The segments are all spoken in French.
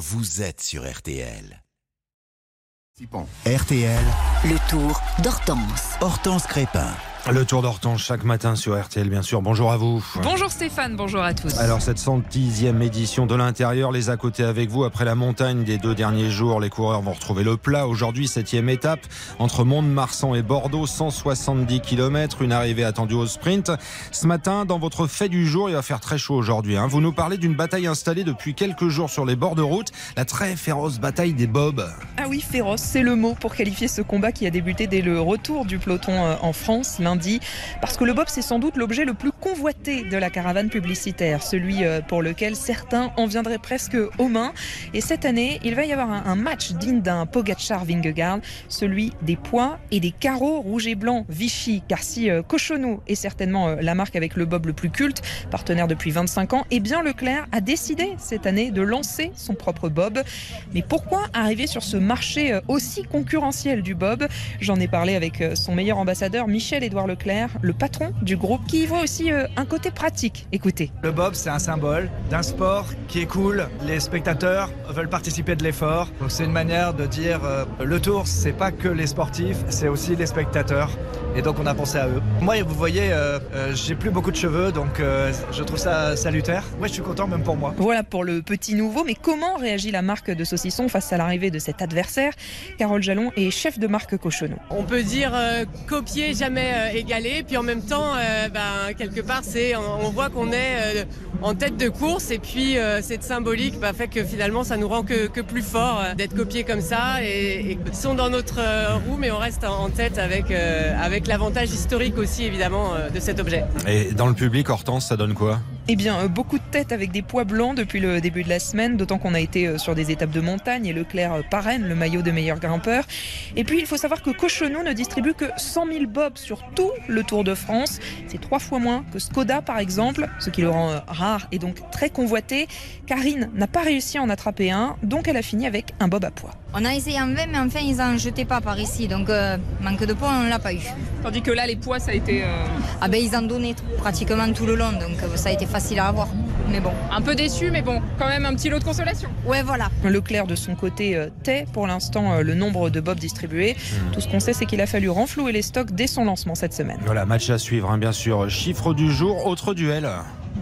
vous êtes sur RTL. RTL, Le tour d'Hortense. Hortense Crépin. Le tour d'Hortense chaque matin sur RTL, bien sûr. Bonjour à vous. Bonjour Stéphane, bonjour à tous. Alors, cette 110e édition de l'intérieur, les à côté avec vous. Après la montagne des deux derniers jours, les coureurs vont retrouver le plat. Aujourd'hui, septième étape entre Mont-de-Marsan et Bordeaux, 170 km, une arrivée attendue au sprint. Ce matin, dans votre fait du jour, il va faire très chaud aujourd'hui. hein. Vous nous parlez d'une bataille installée depuis quelques jours sur les bords de route, la très féroce bataille des bobs. Ah oui, féroce, c'est le mot pour qualifier ce combat qui a débuté dès le retour du peloton euh, en France Parce que le bob, c'est sans doute l'objet le plus convoité de la caravane publicitaire, celui euh, pour lequel certains en viendraient presque aux mains. Et cette année, il va y avoir un, match digne d'un Pogacar-Vingegaard, celui des poids et des carreaux rouge et blanc Vichy. Car si euh, Cochonou est certainement euh, la marque avec le bob le plus culte, partenaire depuis 25 ans, eh bien Leclerc a décidé cette année de lancer son propre bob. Mais pourquoi arriver sur ce marché aussi concurrentiel du bob? J'en ai parlé avec son meilleur ambassadeur, Michel-Édouard Leclerc, le patron du groupe, qui y voit aussi euh, un côté pratique. Écoutez. Le bob, c'est un symbole d'un sport qui est cool. Les spectateurs veulent participer de l'effort. Donc c'est une manière de dire euh, le tour, c'est pas que les sportifs, c'est aussi les spectateurs. Et donc on a pensé à eux. Moi, vous voyez, euh, euh, j'ai plus beaucoup de cheveux, donc euh, je trouve ça salutaire. Moi, je suis content même pour moi. Voilà pour le petit nouveau, mais comment réagit la marque de saucisson face à l'arrivée de cet adversaire? Carole Jalon est chef de marque Cochonou. On peut dire euh, copier, jamais euh, égaler. Puis en même temps, euh, ben, quelque part, c'est, on, voit qu'on est euh, en tête de course. Et puis cette symbolique bah, fait que finalement, ça nous rend que, plus fort d'être copié comme ça. Et, ils sont dans notre roue, mais on reste en, tête avec, l'avantage historique aussi, évidemment, de cet objet. Et dans le public, Hortense, ça donne quoi? Eh bien, euh, beaucoup de têtes avec des poids blancs depuis le début de la semaine, d'autant qu'on a été euh, sur des étapes de montagne et Leclerc euh, parraine le maillot de meilleur grimpeur. Et puis, il faut savoir que Cochonou ne distribue que 100 000 bobs sur tout le Tour de France. C'est trois fois moins que Skoda, par exemple, ce qui le rend rare et donc très convoité. Karine n'a pas réussi à en attraper un, donc elle a fini avec un bob à poids. On a essayé en 20, mais enfin, ils en jetaient pas par ici. Donc, euh, manque de poids, on l'a pas eu. Tandis que là, les poids, ça a été euh, Ah ben, ils en donnaient pratiquement tout le long. Donc, euh, ça a été facile à avoir. Mais bon. un peu déçu, mais bon, quand même un petit lot de consolation. Ouais, voilà. Leclerc, de son côté, tait pour l'instant le nombre de bobs distribués. Tout ce qu'on sait, c'est qu'il a fallu renflouer les stocks dès son lancement cette semaine. Voilà, match à suivre, hein, bien sûr. Chiffre du jour, autre duel.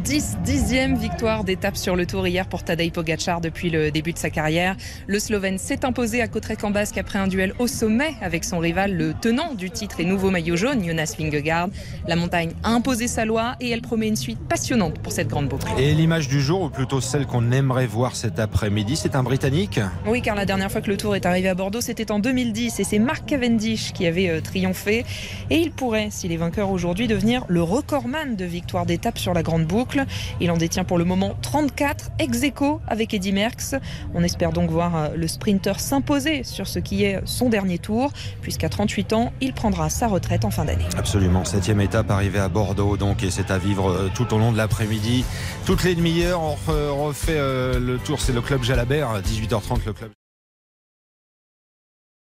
10 dixième victoire d'étape sur le Tour hier pour Tadej Pogacar depuis le début de sa carrière. Le Slovène s'est imposé à Cotrec-en-Basque après un duel au sommet avec son rival, le tenant du titre et nouveau maillot jaune, Jonas Vingegaard. La montagne a imposé sa loi et elle promet une suite passionnante pour cette grande boucle. Et l'image du jour, ou plutôt celle qu'on aimerait voir cet après-midi, c'est un Britannique. Oui, car la dernière fois que le Tour est arrivé à Bordeaux, c'était en 2010 et c'est Mark Cavendish qui avait euh, triomphé. Et il pourrait, s'il est vainqueur aujourd'hui, devenir le recordman de victoires d'étape sur la grande boucle. Il en détient pour le moment 34 ex aequo avec Eddy Merckx. On espère donc voir euh, le sprinter s'imposer sur ce qui est son dernier tour, puisqu'à 38 ans, il prendra sa retraite en fin d'année. Absolument, septième étape arrivée à Bordeaux, donc, et c'est à vivre euh, tout au long de l'après-midi. Toutes les demi-heures, on re- refait euh, le tour, c'est le club Jalabert, 18h30 le club.